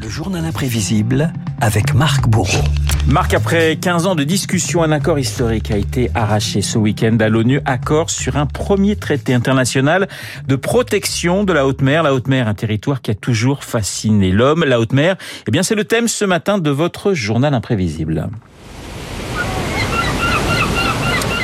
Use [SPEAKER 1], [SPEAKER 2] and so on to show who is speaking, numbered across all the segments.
[SPEAKER 1] Le journal imprévisible avec Marc Bourreau.
[SPEAKER 2] Marc, après 15 ans de discussion, un accord historique a été arraché ce week-end à l'ONU. Accord sur un premier traité international de protection de la haute mer. La haute mer, un territoire qui a toujours fasciné l'homme. La haute mer, eh bien, c'est le thème ce matin de votre journal imprévisible.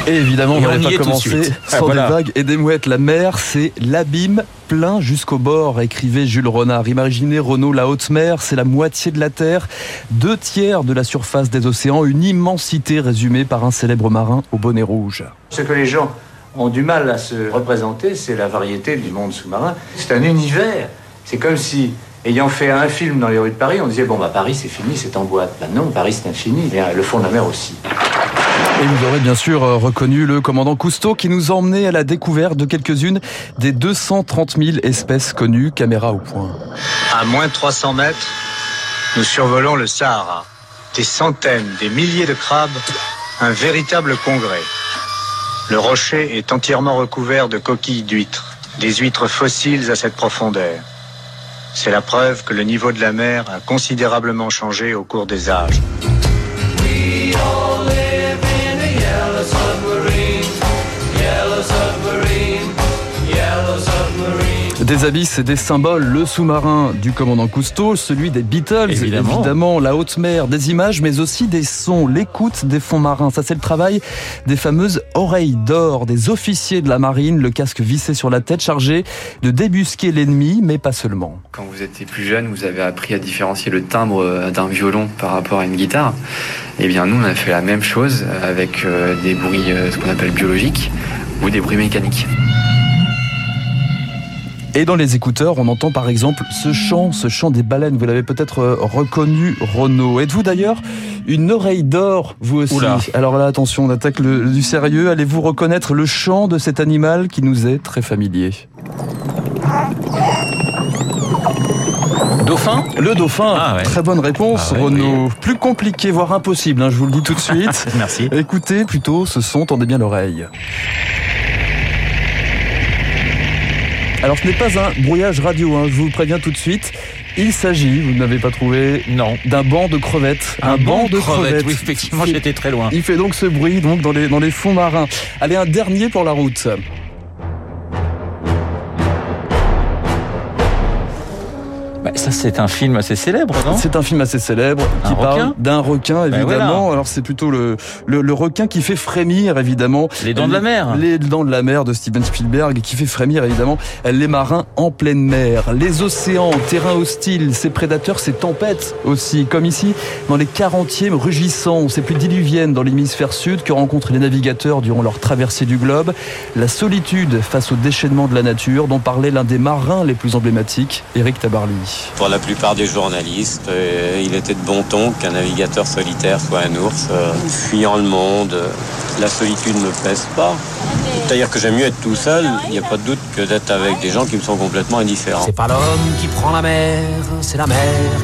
[SPEAKER 3] Et évidemment, on n'allait pas commencer ah, sans des vagues et des mouettes. La mer, c'est l'abîme plein jusqu'au bord, écrivait Jules Renard. Imaginez Renault, la haute mer, c'est la moitié de la Terre, deux tiers de la surface des océans, une immensité résumée par un célèbre marin au bonnet rouge.
[SPEAKER 4] Ce que les gens ont du mal à se représenter, c'est la variété du monde sous-marin. C'est un univers. C'est comme si ayant fait un film dans les rues de Paris, on disait bon bah Paris c'est fini, c'est en boîte. Ben non, Paris c'est infini, et le fond de la mer aussi.
[SPEAKER 3] Et vous aurez bien sûr euh, reconnu le commandant Cousteau qui nous a emmenés à la découverte de quelques-unes des 230 000 espèces connues, caméra au point.
[SPEAKER 5] À moins de 300 mètres, nous survolons le Sahara. Des centaines, des milliers de crabes, un véritable congrès. Le rocher est entièrement recouvert de coquilles d'huîtres, des huîtres fossiles à cette profondeur. C'est la preuve que le niveau de la mer a considérablement changé au cours des âges.
[SPEAKER 3] Des abysses et des symboles, le sous-marin du commandant Cousteau, celui des Beatles, évidemment. la haute mer, des images, mais aussi des sons, l'écoute des fonds marins. Ça, c'est le travail des fameuses oreilles d'or, des officiers de la marine, le casque vissé sur la tête, chargé de débusquer l'ennemi, mais pas seulement.
[SPEAKER 6] Quand vous étiez plus jeune, vous avez appris à différencier le timbre euh, d'un violon par rapport à une guitare. Eh bien, nous, on a fait la même chose avec euh, des bruits, euh, ce qu'on appelle biologiques, ou des bruits mécaniques.
[SPEAKER 3] Et dans les écouteurs, on entend par exemple ce chant, ce chant des baleines. Vous l'avez peut-être euh, reconnu, Renaud. Êtes-vous d'ailleurs une oreille d'or, vous aussi Alors là, attention, on attaque le, du sérieux. Allez-vous reconnaître le chant de cet animal qui nous est très familier?
[SPEAKER 2] Dauphin?
[SPEAKER 3] Le dauphin. Ah très bonne réponse, ah Renaud. Plus compliqué, voire impossible, hein, je vous le dis tout de suite.
[SPEAKER 2] Merci.
[SPEAKER 3] Écoutez plutôt ce son, tendez bien l'oreille. Alors ce n'est pas un brouillage radio, hein, je vous le préviens tout de suite. Il s'agit, vous n'avez pas trouvé,
[SPEAKER 2] non,
[SPEAKER 3] d'un banc de crevettes.
[SPEAKER 2] Un, banc, de crevettes. Oui, effectivement, j'étais très loin.
[SPEAKER 3] Il fait donc ce bruit donc dans les dans les fonds marins. Allez, un dernier pour la route.
[SPEAKER 2] Bah, ça, c'est un film assez célèbre, non?
[SPEAKER 3] C'est un film assez célèbre qui parle d'un requin, bah, évidemment. Alors, c'est plutôt le, le, requin qui fait frémir, évidemment.
[SPEAKER 2] Les dents de la mer.
[SPEAKER 3] Les dents de la mer de Steven Spielberg, qui fait frémir, évidemment, les marins en pleine mer. Les océans, terrain hostile, ces prédateurs, ces tempêtes aussi. Comme ici, dans les 40e rugissants, ces pluies diluviennes dans l'hémisphère sud que rencontrent les navigateurs durant leur traversée du globe. La solitude face au déchaînement de la nature, dont parlait l'un des marins les plus emblématiques, Eric Tabarly.
[SPEAKER 7] Pour la plupart des journalistes, euh, il était de bon ton qu'un navigateur solitaire soit un ours, euh, fuyant le monde. La solitude ne me pèse pas. C'est-à-dire que j'aime mieux être tout seul, il n'y a pas de doute que d'être avec des gens qui me sont complètement indifférents.
[SPEAKER 1] C'est pas l'homme qui prend la mer, c'est la mer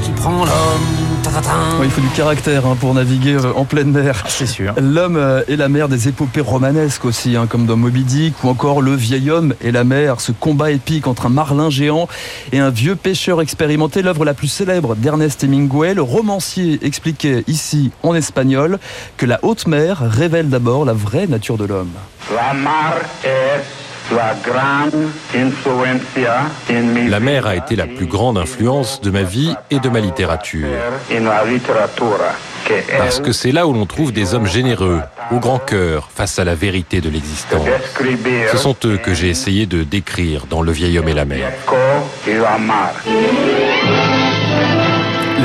[SPEAKER 1] qui prend l'homme.
[SPEAKER 3] il faut du caractère hein, pour naviguer euh, en pleine mer.
[SPEAKER 2] Ah, c'est sûr.
[SPEAKER 3] L'homme et la mer des épopées romanesques aussi, hein, comme dans Moby Dick ou encore Le vieil homme et la mer, ce combat épique entre un marlin géant et un vieux pêcheur expérimenté, l'œuvre la plus célèbre d'Ernest Hemingway. Le romancier expliquait ici en espagnol que la haute mer révèle d'abord la vraie nature de l'homme.
[SPEAKER 8] La mer a été la plus grande influence de ma vie et de ma littérature. Parce que c'est là où l'on trouve des hommes généreux, au grand cœur, face à la vérité de l'existence. Ce sont eux que j'ai essayé de décrire dans Le vieil homme et la mer.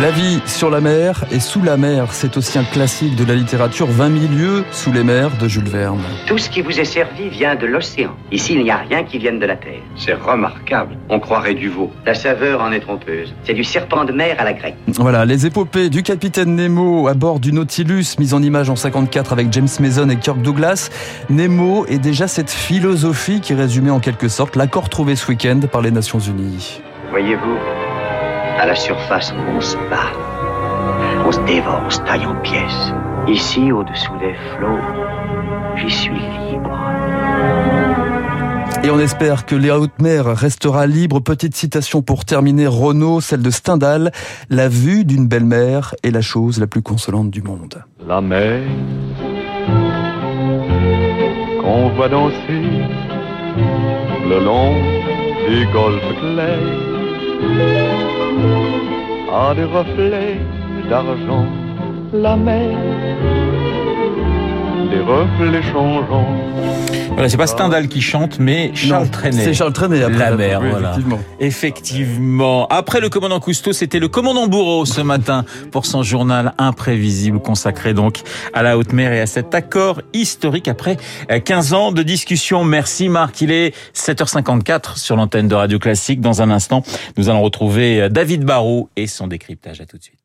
[SPEAKER 3] La vie sur la mer et sous la mer, c'est aussi un classique de la littérature 20 milieux sous les mers de Jules Verne.
[SPEAKER 9] Tout ce qui vous est servi vient de l'océan. Ici, il n'y a rien qui vienne de la terre.
[SPEAKER 10] C'est remarquable. On croirait du veau.
[SPEAKER 9] La saveur en est trompeuse. C'est du serpent de mer à la grecque.
[SPEAKER 3] Voilà, les épopées du capitaine Nemo à bord du Nautilus, mise en image en 54 avec James Mason et Kirk Douglas. Nemo est déjà cette philosophie qui résumait en quelque sorte l'accord trouvé ce week-end par les Nations Unies.
[SPEAKER 9] Voyez-vous à la surface, on se bat. On se dévore, on se taille en pièces. Ici, au-dessous des flots, j'y suis libre.
[SPEAKER 3] Et on espère que les hautes mers restera libre. Petite citation pour terminer, Renaud, celle de Stendhal. La vue d'une belle mer est la chose la plus consolante du monde.
[SPEAKER 11] La mer qu'on voit danser le long du golfe clair a des reflets d'argent. La mer, des reflets changeants.
[SPEAKER 2] Voilà, c'est pas Stendhal qui chante, mais Charles Trenet.
[SPEAKER 3] C'est Charles Trenet, après.
[SPEAKER 2] La mer,
[SPEAKER 3] Oui,
[SPEAKER 2] voilà.
[SPEAKER 3] effectivement.
[SPEAKER 2] Effectivement. Après le commandant Cousteau, c'était le commandant Bourreau ce matin pour son journal imprévisible consacré donc à la haute mer et à cet accord historique après euh, 15 ans de discussion. Merci Marc. Il est 7h54 sur l'antenne de Radio Classique. Dans un instant, nous allons retrouver euh, David Barrault et son décryptage. À tout de suite.